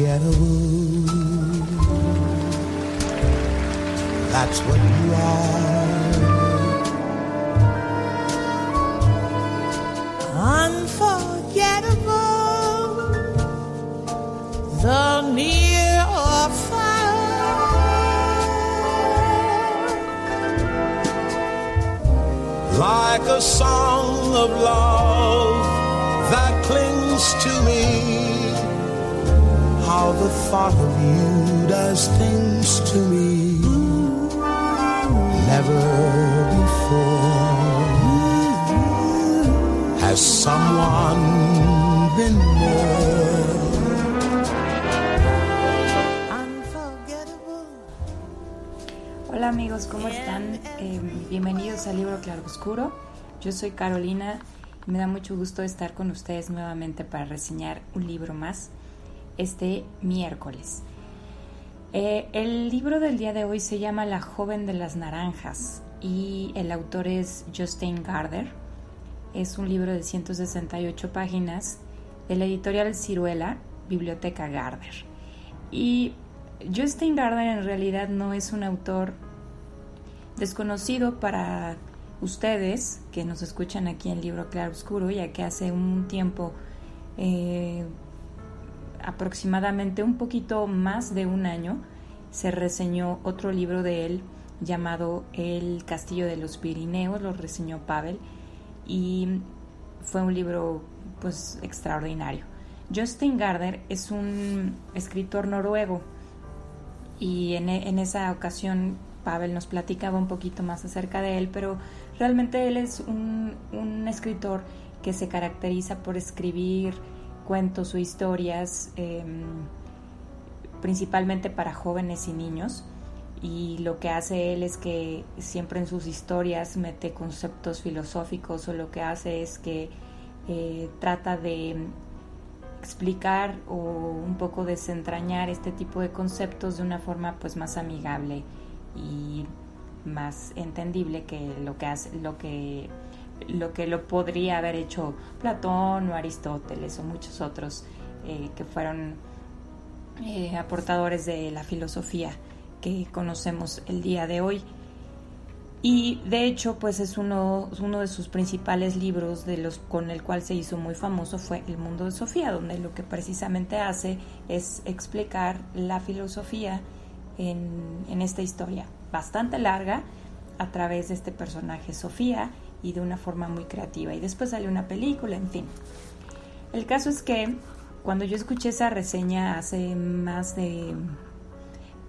Unforgettable. That's what you are. unforgettable. The near or far. Like a song of love that clings to me. How the thought of you does things to me. Never before has someone been more. Hola amigos, ¿cómo están? Eh, bienvenidos al libro Claroscuro. Yo soy Carolina y me da mucho gusto estar con ustedes nuevamente para reseñar un libro más este miércoles. Eh, el libro del día de hoy se llama La joven de las naranjas y el autor es Justin Gardner. Es un libro de 168 páginas de la editorial Ciruela, Biblioteca Gardner. Y Justin Gardner en realidad no es un autor desconocido para ustedes que nos escuchan aquí en Libro Claro Oscuro, ya que hace un tiempo, eh, aproximadamente un poquito más de un año, se reseñó otro libro de él llamado El Castillo de los Pirineos, lo reseñó Pavel, y fue un libro pues extraordinario. Justin Gardner es un escritor noruego y en, en esa ocasión Pavel nos platicaba un poquito más acerca de él, pero realmente él es un, un escritor que se caracteriza por escribir cuentos o historias eh, principalmente para jóvenes y niños y lo que hace él es que siempre en sus historias mete conceptos filosóficos o lo que hace es que eh, trata de explicar o un poco desentrañar este tipo de conceptos de una forma pues más amigable y más entendible que lo que hace lo que lo que lo podría haber hecho Platón o Aristóteles o muchos otros eh, que fueron eh, aportadores de la filosofía que conocemos el día de hoy. Y de hecho, pues es uno, uno de sus principales libros de los con el cual se hizo muy famoso fue El mundo de Sofía, donde lo que precisamente hace es explicar la filosofía en, en esta historia bastante larga a través de este personaje Sofía y de una forma muy creativa. Y después sale una película, en fin. El caso es que cuando yo escuché esa reseña hace más de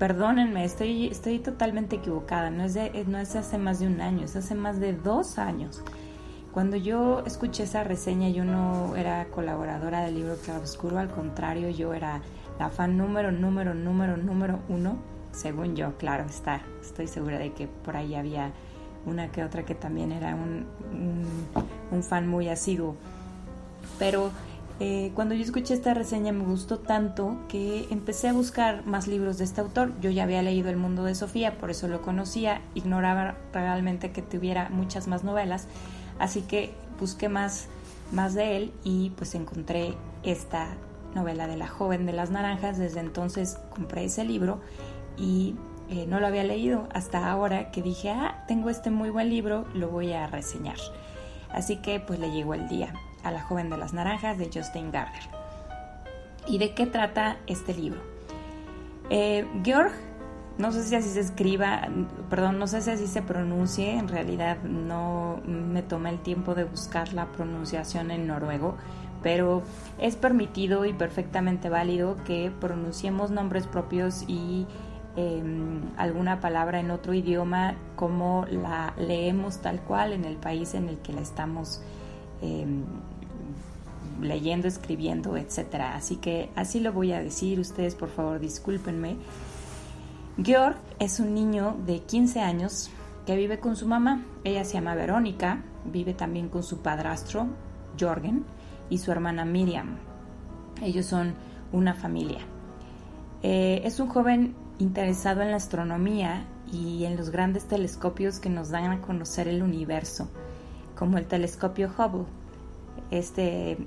perdónenme, estoy, estoy totalmente equivocada, no es, de, no es hace más de un año, es hace más de dos años. Cuando yo escuché esa reseña, yo no era colaboradora del libro Claroscuro, al contrario, yo era la fan número, número, número, número uno, según yo, claro está, estoy segura de que por ahí había una que otra que también era un, un, fan muy asiduo. Pero eh, cuando yo escuché esta reseña me gustó tanto que empecé a buscar más libros de este autor. Yo ya había leído El mundo de Sofía, por eso lo conocía, ignoraba realmente que tuviera muchas más novelas, así que busqué más, más de él y pues encontré esta novela de La joven de las naranjas. Desde entonces compré ese libro y eh, no lo había leído hasta ahora que dije, ah, tengo este muy buen libro, lo voy a reseñar. Así que pues le llegó el día a La joven de las naranjas de Justin Gardner. ¿Y de qué trata este libro? Eh, Georg, no sé si así se escriba, perdón, no sé si así se pronuncie, en realidad no me tomé el tiempo de buscar la pronunciación en noruego, pero es permitido y perfectamente válido que pronunciemos nombres propios y em, alguna palabra en otro idioma como la leemos tal cual en el país en el que la estamos em, leyendo, escribiendo, etcétera. Así que así lo voy a decir, ustedes por favor discúlpenme. Georg es un niño de 15 años que vive con su mamá. Ella se llama Verónica, vive también con su padrastro, Jorgen, y su hermana Miriam. Ellos son una familia. Eh, es un joven interesado en la astronomía y en los grandes telescopios que nos dan a conocer el universo, como el telescopio Hubble, este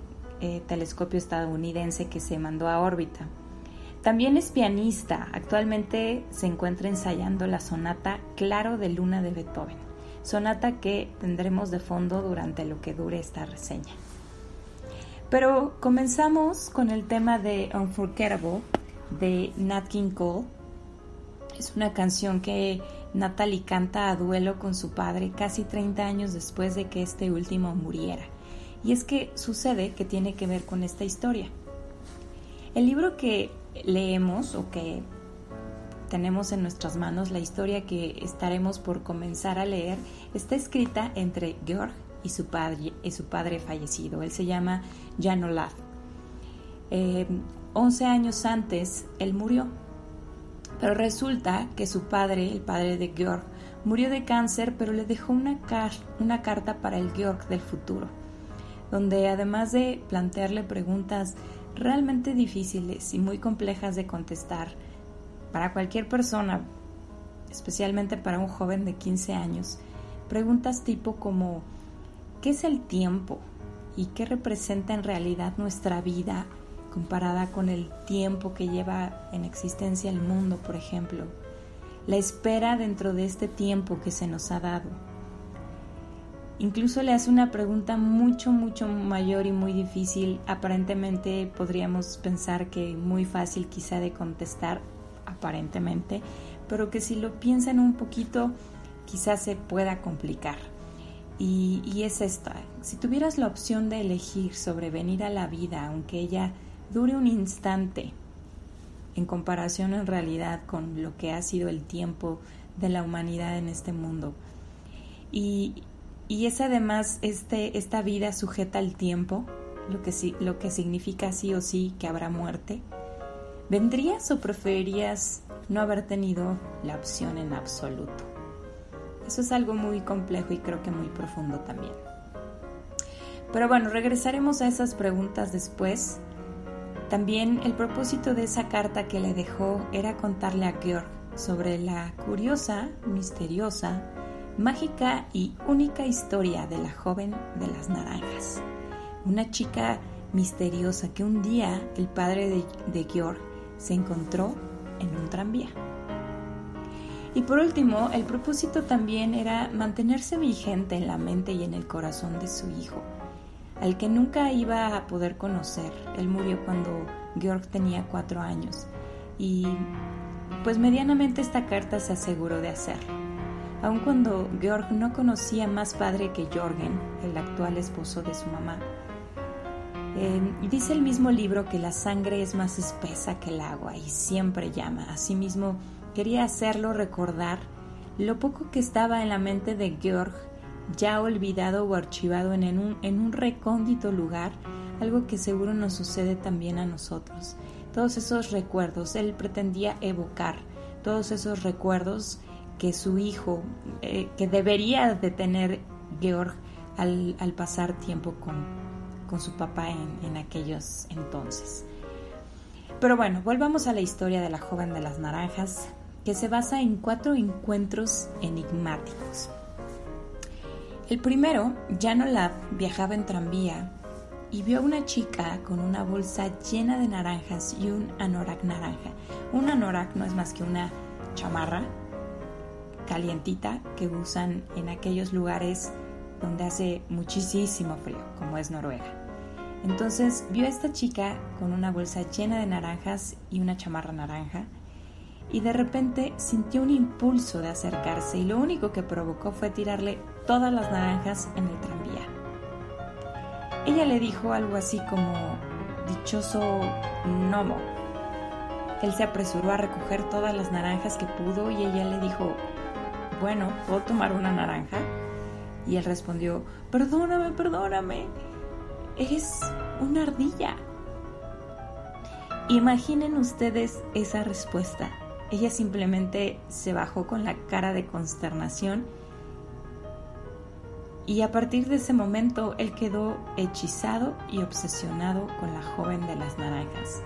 eh, telescopio estadounidense que se mandó a órbita. También es pianista, actualmente se encuentra ensayando la sonata Claro de Luna de Beethoven, sonata que tendremos de fondo durante lo que dure esta reseña. Pero comenzamos con el tema de Unforgettable de Nat King Cole. Es una canción que Natalie canta a duelo con su padre casi 30 años después de que este último muriera. Y es que sucede que tiene que ver con esta historia. El libro que leemos o que tenemos en nuestras manos, la historia que estaremos por comenzar a leer, está escrita entre Georg y su padre, y su padre fallecido. Él se llama Jan Olaf. Eh, 11 años antes, él murió. Pero resulta que su padre, el padre de Georg, murió de cáncer, pero le dejó una, carta para el Georg del futuro, donde además de plantearle preguntas realmente difíciles y muy complejas de contestar para cualquier persona, especialmente para un joven de 15 años, preguntas tipo como ¿qué es el tiempo? ¿Y qué representa en realidad nuestra vida comparada con el tiempo que lleva en existencia el mundo, por ejemplo? La espera dentro de este tiempo que se nos ha dado Incluso le hace una pregunta mucho, mucho mayor y muy difícil. Aparentemente podríamos pensar que muy fácil quizá de contestar, aparentemente, pero que si lo piensan un poquito quizás se pueda complicar. Y, y es esta, si tuvieras la opción de elegir sobre venir a la vida, aunque ella dure un instante, en comparación en realidad con lo que ha sido el tiempo de la humanidad en este mundo, y, y es además este, esta vida sujeta al tiempo, lo que, lo que significa sí o sí que habrá muerte. ¿Vendrías o preferirías no haber tenido la opción en absoluto? Eso es algo muy complejo y creo que muy profundo también. Pero bueno, regresaremos a esas preguntas después. También el propósito de esa carta que le dejó era contarle a Georg sobre la curiosa, misteriosa mágica y única historia de la joven de las naranjas, una chica misteriosa que un día el padre de, de Georg se encontró en un tranvía. Y por último, el propósito también era mantenerse vigente en la mente y en el corazón de su hijo, al que nunca iba a poder conocer. Él murió cuando Georg tenía cuatro años y pues medianamente esta carta se aseguró de hacerlo aun cuando Georg no conocía más padre que Jorgen, el actual esposo de su mamá. Eh, dice el mismo libro que la sangre es más espesa que el agua y siempre llama. Asimismo, quería hacerlo recordar lo poco que estaba en la mente de Georg, ya olvidado o archivado en un, en un recóndito lugar, algo que seguro nos sucede también a nosotros. Todos esos recuerdos, él pretendía evocar todos esos recuerdos que su hijo, eh, que debería de tener Georg al, pasar tiempo con, su papá en, en, aquellos entonces. Pero bueno, volvamos a la historia de la joven de las naranjas, que se basa en cuatro encuentros enigmáticos. El primero, Jan Olaf viajaba en tranvía y vio a una chica con una bolsa llena de naranjas y un anorak naranja. Un anorak no es más que una chamarra calientita que usan en aquellos lugares donde hace muchísimo frío, como es Noruega. Entonces vio a esta chica con una bolsa llena de naranjas y una chamarra naranja y de repente sintió un impulso de acercarse y lo único que provocó fue tirarle todas las naranjas en el tranvía. Ella le dijo algo así como, dichoso gnomo. Él se apresuró a recoger todas las naranjas que pudo y ella le dijo, bueno, ¿puedo tomar una naranja? Y él respondió, perdóname, perdóname, eres una ardilla. Imaginen ustedes esa respuesta. Ella simplemente se bajó con la cara de consternación y a partir de ese momento él quedó hechizado y obsesionado con la joven de las naranjas,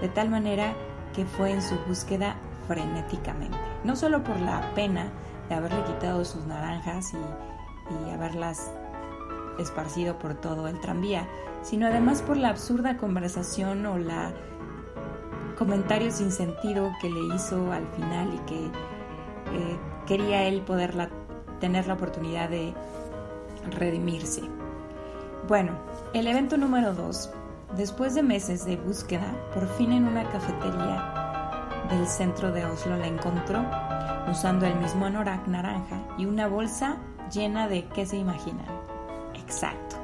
de tal manera que fue en su búsqueda frenéticamente, no solo por la pena de haberle quitado sus naranjas y, haberlas esparcido por todo el tranvía, sino además por la absurda conversación o la comentario sin sentido que le hizo al final y que eh, quería él poder tener la oportunidad de redimirse. Bueno, el evento número 2. Después de meses de búsqueda, por fin en una cafetería del centro de Oslo la encontró usando el mismo anorak naranja y una bolsa llena de, ¿qué se imaginan? Exacto,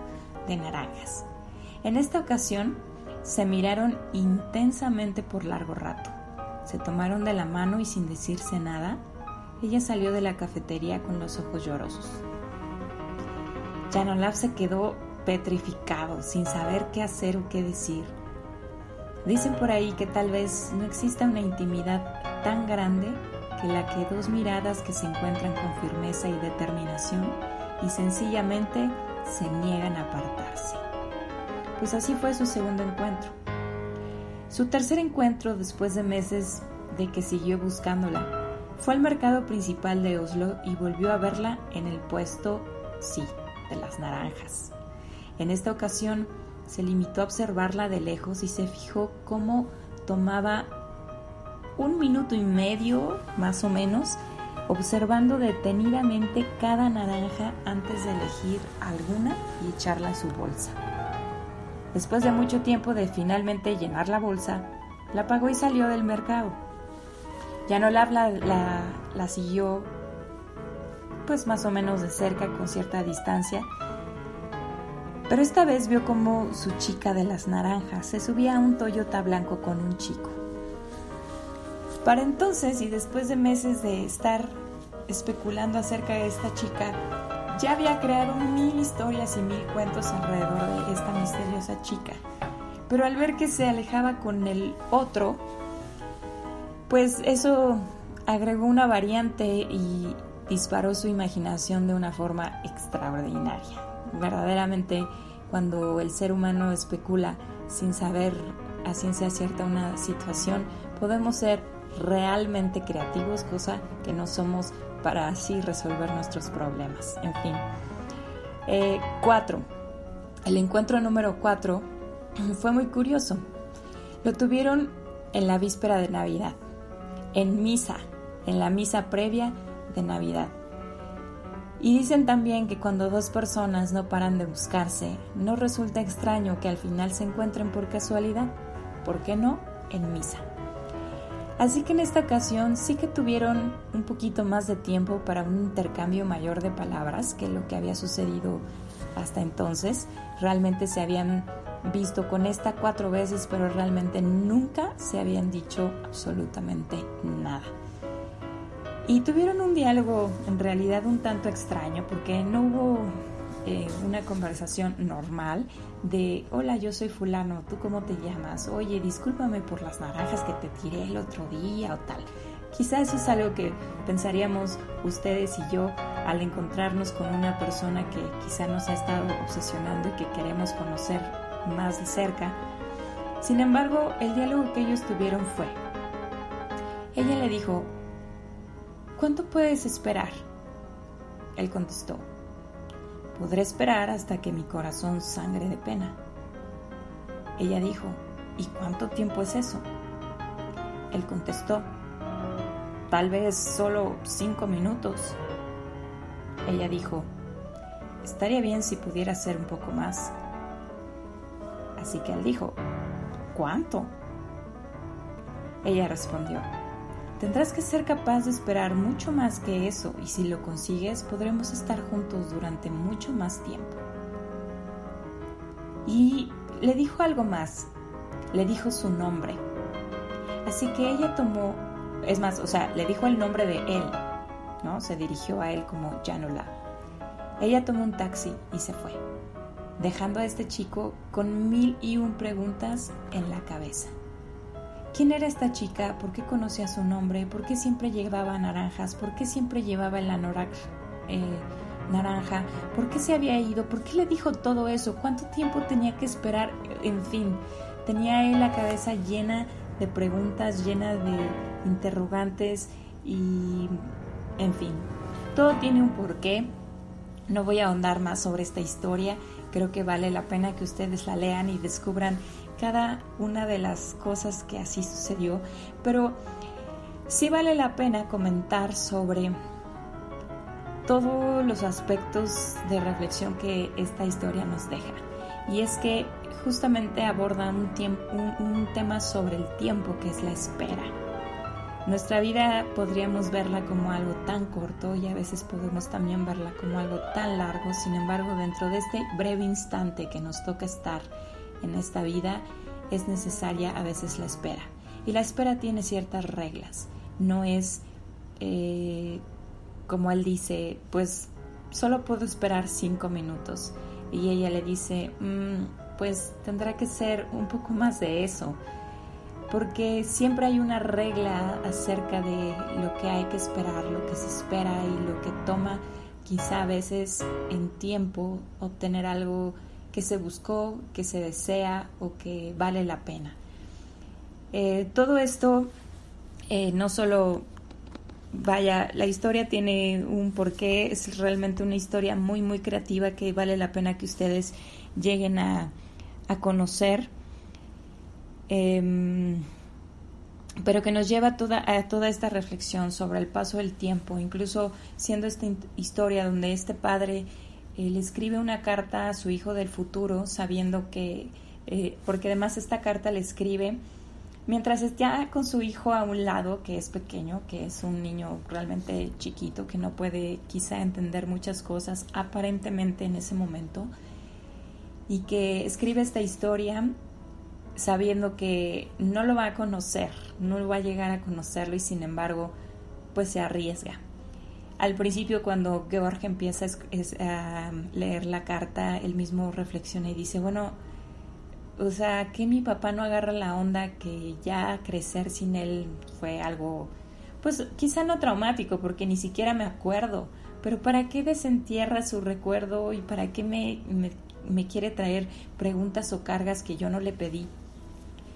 de naranjas. En esta ocasión se miraron intensamente por largo rato. Se tomaron de la mano y sin decirse nada, ella salió de la cafetería con los ojos llorosos. Jan Olaf se quedó petrificado, sin saber qué hacer o qué decir. Dicen por ahí que tal vez no exista una intimidad tan grande que la que dos miradas que se encuentran con firmeza y determinación y sencillamente se niegan a apartarse. Pues así fue su segundo encuentro. Su tercer encuentro, después de meses de que siguió buscándola, fue al mercado principal de Oslo y volvió a verla en el puesto sí las naranjas. En esta ocasión se limitó a observarla de lejos y se fijó cómo tomaba un minuto y medio, más o menos, observando detenidamente cada naranja antes de elegir alguna y echarla en su bolsa. Después de mucho tiempo de finalmente llenar la bolsa, la pagó y salió del mercado. Ya no la, la, la siguió pues más o menos de cerca con cierta distancia, pero esta vez vio como su chica de las naranjas se subía a un Toyota blanco con un chico. Para entonces y después de meses de estar especulando acerca de esta chica, ya había creado mil historias y mil cuentos alrededor de esta misteriosa chica. Pero al ver que se alejaba con el otro, pues eso agregó una variante y disparó su imaginación de una forma extraordinaria. Verdaderamente, cuando el ser humano especula sin saber a ciencia cierta una situación, podemos ser realmente creativos, cosa que no somos para así resolver nuestros problemas. En fin. Eh, cuatro. El encuentro número cuatro fue muy curioso. Lo tuvieron en la víspera de Navidad, en misa, en la misa previa de Navidad. Y dicen también que cuando dos personas no paran de buscarse, no resulta extraño que al final se encuentren por casualidad, ¿por qué no? En misa. Así que en esta ocasión sí que tuvieron un poquito más de tiempo para un intercambio mayor de palabras que lo que había sucedido hasta entonces. Realmente se habían visto con esta cuatro veces, pero realmente nunca se habían dicho absolutamente nada. Y tuvieron un diálogo en realidad un tanto extraño porque no hubo eh, una conversación normal de hola yo soy fulano, ¿tú cómo te llamas? Oye, discúlpame por las naranjas que te tiré el otro día o tal. Quizá eso es algo que pensaríamos ustedes y yo al encontrarnos con una persona que quizá nos ha estado obsesionando y que queremos conocer más de cerca. Sin embargo, el diálogo que ellos tuvieron fue, ella le dijo, ¿Cuánto puedes esperar? Él contestó, podré esperar hasta que mi corazón sangre de pena. Ella dijo, ¿y cuánto tiempo es eso? Él contestó, tal vez solo cinco minutos. Ella dijo, estaría bien si pudiera ser un poco más. Así que él dijo, ¿cuánto? Ella respondió, Tendrás que ser capaz de esperar mucho más que eso y si lo consigues podremos estar juntos durante mucho más tiempo. Y le dijo algo más, le dijo su nombre. Así que ella tomó, es más, o sea, le dijo el nombre de él, ¿no? Se dirigió a él como Janula. Ella tomó un taxi y se fue, dejando a este chico con mil y un preguntas en la cabeza. ¿Quién era esta chica? ¿Por qué conocía su nombre? ¿Por qué siempre llevaba naranjas? ¿Por qué siempre llevaba el anorak eh, naranja? ¿Por qué se había ido? ¿Por qué le dijo todo eso? ¿Cuánto tiempo tenía que esperar? En fin, tenía él la cabeza llena de preguntas, llena de interrogantes y, en fin, todo tiene un porqué. No voy a ahondar más sobre esta historia. Creo que vale la pena que ustedes la lean y descubran cada una de las cosas que así sucedió, pero sí vale la pena comentar sobre todos los aspectos de reflexión que esta historia nos deja. Y es que justamente aborda un, un, tema sobre el tiempo que es la espera. Nuestra vida podríamos verla como algo tan corto y a veces podemos también verla como algo tan largo, sin embargo dentro de este breve instante que nos toca estar en esta vida es necesaria a veces la espera. Y la espera tiene ciertas reglas. No es, eh, como él dice, pues solo puedo esperar cinco minutos. Y ella le dice, mm, pues tendrá que ser un poco más de eso. Porque siempre hay una regla acerca de lo que hay que esperar, lo que se espera y lo que toma quizá a veces en tiempo obtener algo que se buscó, que se desea o que vale la pena. Eh, todo esto eh, no solo, vaya, la historia tiene un porqué, es realmente una historia muy, muy creativa que vale la pena que ustedes lleguen a, conocer. Em, pero que nos lleva toda, a toda esta reflexión sobre el paso del tiempo, incluso siendo esta historia donde este padre él escribe una carta a su hijo del futuro sabiendo que, eh, porque además esta carta le escribe mientras está con su hijo a un lado, que es pequeño, que es un niño realmente chiquito, que no puede quizá entender muchas cosas aparentemente en ese momento, y que escribe esta historia sabiendo que no lo va a conocer, no va a llegar a conocerlo y sin embargo, pues se arriesga. Al principio cuando Georg empieza a leer la carta, él mismo reflexiona y dice, bueno, o sea, que mi papá no agarra la onda que ya crecer sin él fue algo, pues quizá no traumático, porque ni siquiera me acuerdo, pero ¿para qué desentierra su recuerdo y para qué me, me quiere traer preguntas o cargas que yo no le pedí?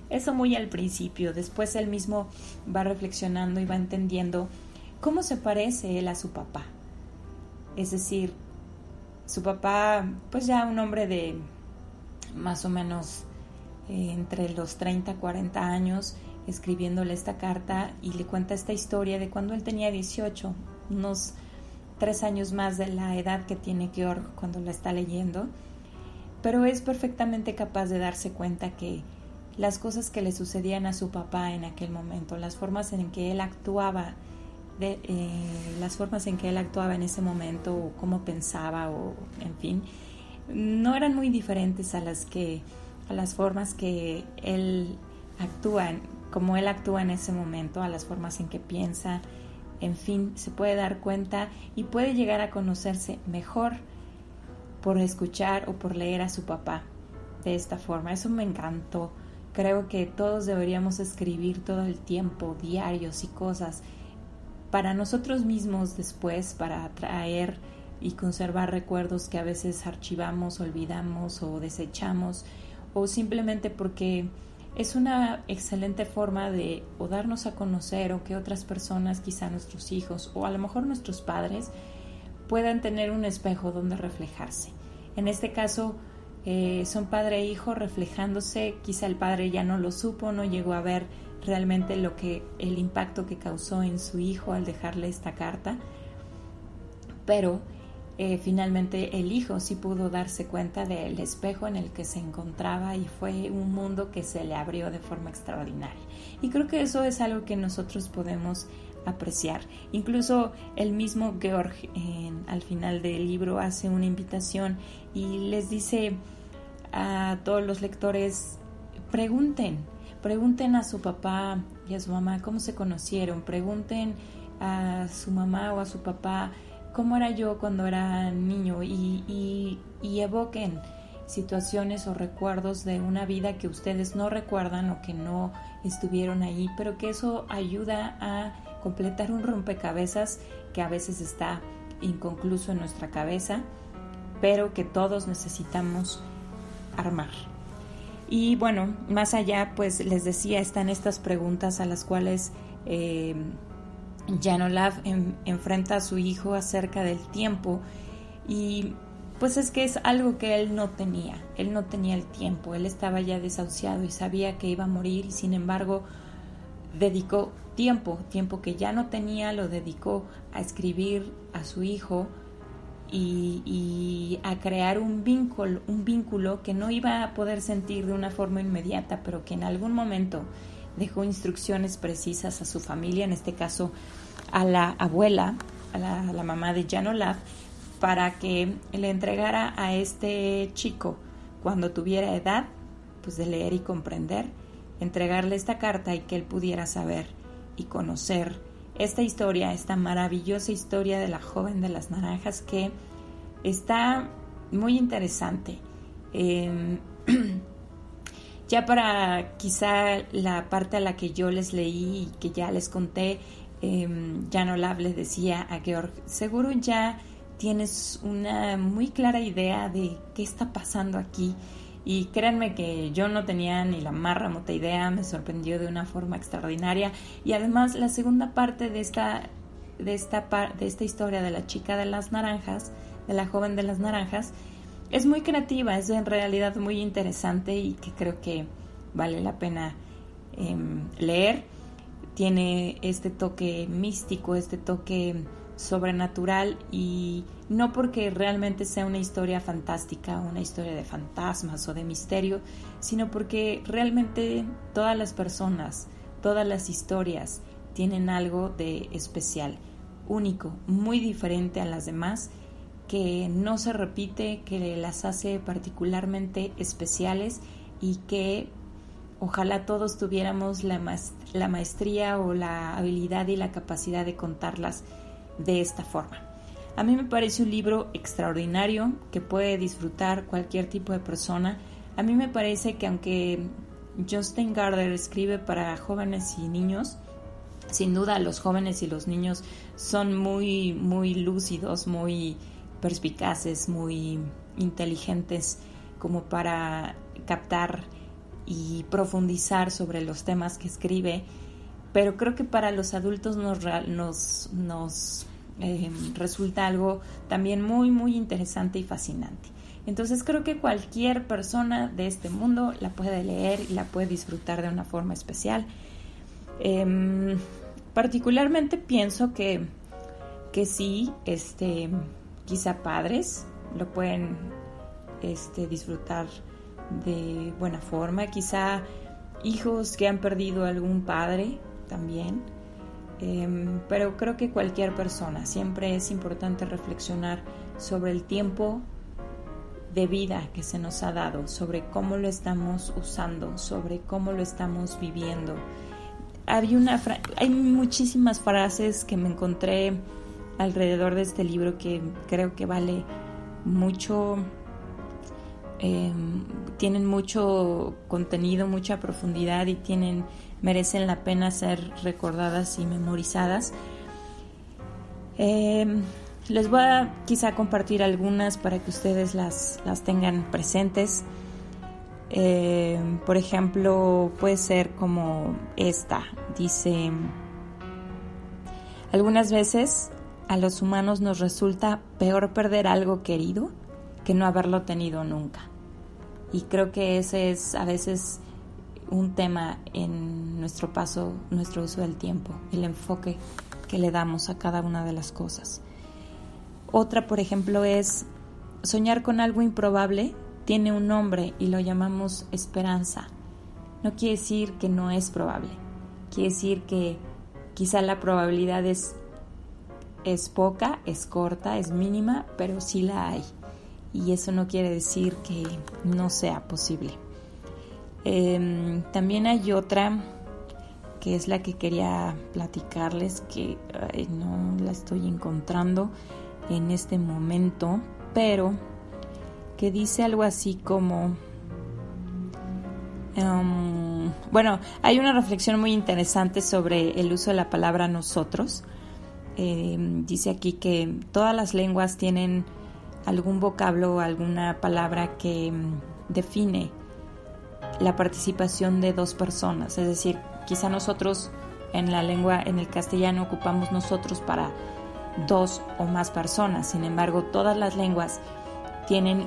Eso muy al principio, después él mismo va reflexionando y va entendiendo ¿Cómo se parece él a su papá? Es decir, su papá, pues ya un hombre de más o menos eh, entre los 30 40 años, escribiéndole esta carta y le cuenta esta historia de cuando él tenía 18, unos tres años más de la edad que tiene Georg cuando la está leyendo, pero es perfectamente capaz de darse cuenta que las cosas que le sucedían a su papá en aquel momento, las formas en que él actuaba, de eh, las formas en que él actuaba en ese momento o cómo pensaba o en fin no eran muy diferentes a las que a las formas que él actúa como él actúa en ese momento a las formas en que piensa en fin se puede dar cuenta y puede llegar a conocerse mejor por escuchar o por leer a su papá de esta forma. Eso me encantó creo que todos deberíamos escribir todo el tiempo diarios y cosas para nosotros mismos después, para atraer y conservar recuerdos que a veces archivamos, olvidamos o desechamos, o simplemente porque es una excelente forma de o darnos a conocer o que otras personas, quizá nuestros hijos o a lo mejor nuestros padres, puedan tener un espejo donde reflejarse. En este caso, eh, son padre e hijo reflejándose, quizá el padre ya no lo supo, no llegó a ver realmente lo que el impacto que causó en su hijo al dejarle esta carta, pero eh, finalmente el hijo sí pudo darse cuenta del espejo en el que se encontraba y fue un mundo que se le abrió de forma extraordinaria. Y creo que eso es algo que nosotros podemos apreciar. Incluso el mismo Georg al final del libro hace una invitación y les dice a todos los lectores, pregunten, pregunten a su papá y a su mamá cómo se conocieron, pregunten a su mamá o a su papá cómo era yo cuando era niño y, y evoquen situaciones o recuerdos de una vida que ustedes no recuerdan o que no estuvieron ahí, pero que eso ayuda a completar un rompecabezas que a veces está inconcluso en nuestra cabeza, pero que todos necesitamos armar. Y bueno, más allá, pues les decía, están estas preguntas a las cuales eh, Janolav enfrenta a su hijo acerca del tiempo y pues es que es algo que él no tenía, él no tenía el tiempo, él estaba ya desahuciado y sabía que iba a morir y sin embargo dedicó tiempo, tiempo que ya no tenía, lo dedicó a escribir a su hijo y, a crear un vínculo, un vínculo que no iba a poder sentir de una forma inmediata, pero que en algún momento dejó instrucciones precisas a su familia, en este caso a la abuela, a la, mamá de Janolaf, para que le entregara a este chico cuando tuviera edad, pues de leer y comprender, entregarle esta carta y que él pudiera saber y conocer esta historia, esta maravillosa historia de la joven de las naranjas que está muy interesante. Em, ya para quizá la parte a la que yo les leí y que ya les conté, eh, no les decía a Georg, seguro ya tienes una muy clara idea de qué está pasando aquí y créanme que yo no tenía ni la más remota idea, me sorprendió de una forma extraordinaria. Y además la segunda parte de esta, de esta, de esta historia de la chica de las naranjas, de la joven de las naranjas, es muy creativa, es en realidad muy interesante y que creo que vale la pena em, leer. Tiene este toque místico, este toque sobrenatural y no porque realmente sea una historia fantástica, una historia de fantasmas o de misterio, sino porque realmente todas las personas, todas las historias tienen algo de especial, único, muy diferente a las demás, que no se repite, que las hace particularmente especiales y que ojalá todos tuviéramos la, maestría o la habilidad y la capacidad de contarlas de esta forma. A mí me parece un libro extraordinario que puede disfrutar cualquier tipo de persona. A mí me parece que aunque Justin Gardner escribe para jóvenes y niños, sin duda los jóvenes y los niños son muy, muy lúcidos, muy perspicaces, muy inteligentes como para captar y profundizar sobre los temas que escribe pero creo que para los adultos nos, nos, nos eh, resulta algo también muy, muy interesante y fascinante. Entonces creo que cualquier persona de este mundo la puede leer y la puede disfrutar de una forma especial. Em, particularmente pienso que, que sí, este, quizá padres lo pueden este, disfrutar de buena forma, quizá hijos que han perdido algún padre también. Em, pero creo que cualquier persona, siempre es importante reflexionar sobre el tiempo de vida que se nos ha dado, sobre cómo lo estamos usando, sobre cómo lo estamos viviendo. Había una hay muchísimas frases que me encontré alrededor de este libro que creo que vale mucho, em, tienen mucho contenido, mucha profundidad y tienen merecen la pena ser recordadas y memorizadas. Em, les voy a quizá compartir algunas para que ustedes las, las tengan presentes. Em, por ejemplo, puede ser como esta. Dice, algunas veces a los humanos nos resulta peor perder algo querido que no haberlo tenido nunca. Y creo que ese es a veces un tema en nuestro paso, nuestro uso del tiempo, el enfoque que le damos a cada una de las cosas. Otra, por ejemplo, es soñar con algo improbable tiene un nombre y lo llamamos esperanza. No quiere decir que no es probable, quiere decir que quizá la probabilidad es, es poca, es corta, es mínima, pero sí la hay. y eso no quiere decir que no sea posible. Em, también hay otra que es la que quería platicarles, que no la estoy encontrando en este momento, pero que dice algo así como, em, bueno, hay una reflexión muy interesante sobre el uso de la palabra nosotros. Em, dice aquí que todas las lenguas tienen algún vocablo alguna palabra que define la participación de dos personas, es decir, quizá nosotros en la lengua, en el castellano ocupamos nosotros para dos o más personas, sin embargo todas las lenguas tienen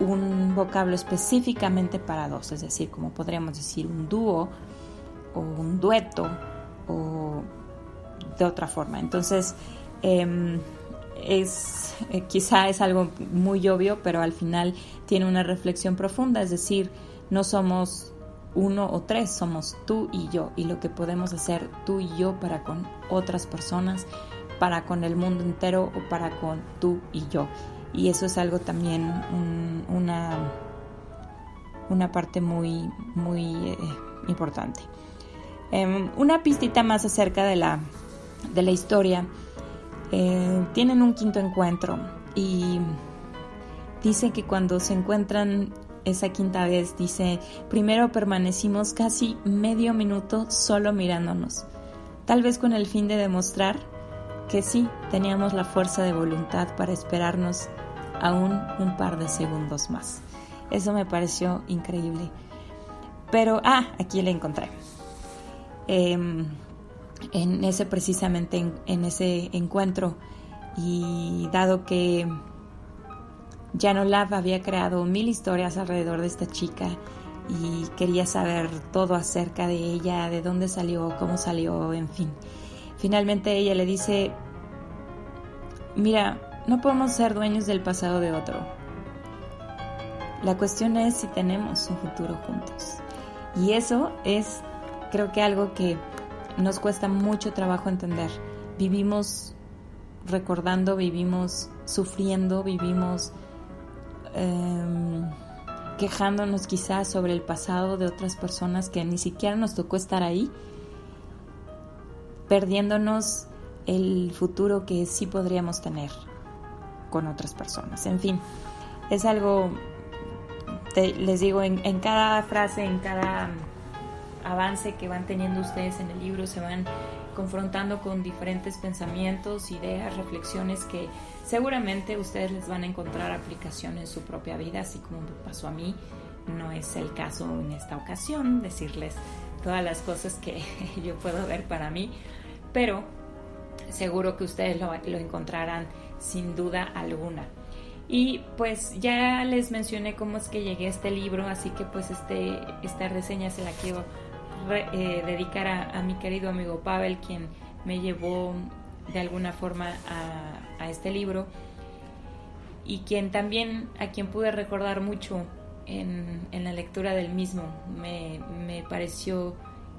un vocablo específicamente para dos, es decir, como podríamos decir un dúo o un dueto o de otra forma. Entonces, em, es eh, quizá es algo muy obvio, pero al final tiene una reflexión profunda, es decir, no somos uno o tres, somos tú y yo, y lo que podemos hacer tú y yo para con otras personas, para con el mundo entero o para con tú y yo y eso es algo también una, una parte muy, muy eh, importante. Em, una pistita más acerca de la, de la historia. Eh, tienen un quinto encuentro y dice que cuando se encuentran esa quinta vez, dice, primero permanecimos casi medio minuto solo mirándonos, tal vez con el fin de demostrar que sí, teníamos la fuerza de voluntad para esperarnos aún un par de segundos más. Eso me pareció increíble. Pero, ah, aquí la encontré. Em, en ese precisamente, en, ese encuentro, y dado que Jan Olaf había creado mil historias alrededor de esta chica y quería saber todo acerca de ella, de dónde salió, cómo salió, en fin. Finalmente ella le dice, mira, no podemos ser dueños del pasado de otro. La cuestión es si tenemos un futuro juntos. Y eso es, creo que algo que nos cuesta mucho trabajo entender. Vivimos recordando, vivimos sufriendo, vivimos em, quejándonos quizás sobre el pasado de otras personas que ni siquiera nos tocó estar ahí, perdiéndonos el futuro que sí podríamos tener con otras personas. En fin, es algo, les digo, en, en cada frase, en cada avance que van teniendo ustedes en el libro, se van confrontando con diferentes pensamientos, ideas, reflexiones que seguramente ustedes les van a encontrar aplicación en su propia vida, así como me pasó a mí. No es el caso en esta ocasión decirles todas las cosas que yo puedo ver para mí, pero seguro que ustedes lo, lo encontrarán sin duda alguna. Y pues ya les mencioné cómo es que llegué a este libro, así que pues este, esta reseña se la quiero eh, dedicar a, mi querido amigo Pavel, quien me llevó de alguna forma a, este libro y quien también, a quien pude recordar mucho en, la lectura del mismo. Me, me, pareció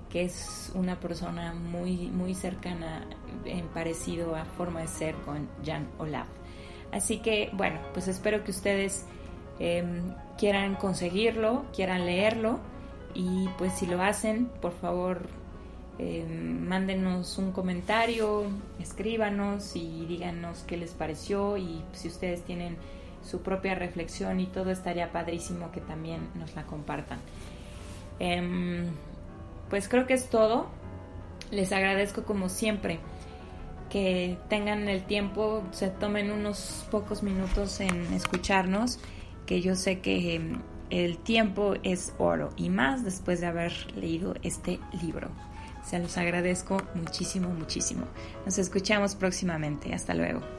que es una persona muy, muy cercana en parecido a forma de ser con Jan Olaf. Así que bueno, pues espero que ustedes em, quieran conseguirlo, quieran leerlo y pues si lo hacen, por favor em, mándenos un comentario, escríbanos y díganos qué les pareció y si ustedes tienen su propia reflexión y todo estaría padrísimo que también nos la compartan. Em, pues creo que es todo. Les agradezco como siempre que tengan el tiempo, se tomen unos pocos minutos en escucharnos, que yo sé que em, el tiempo es oro y más después de haber leído este libro. Se los agradezco muchísimo, muchísimo. Nos escuchamos próximamente. Hasta luego.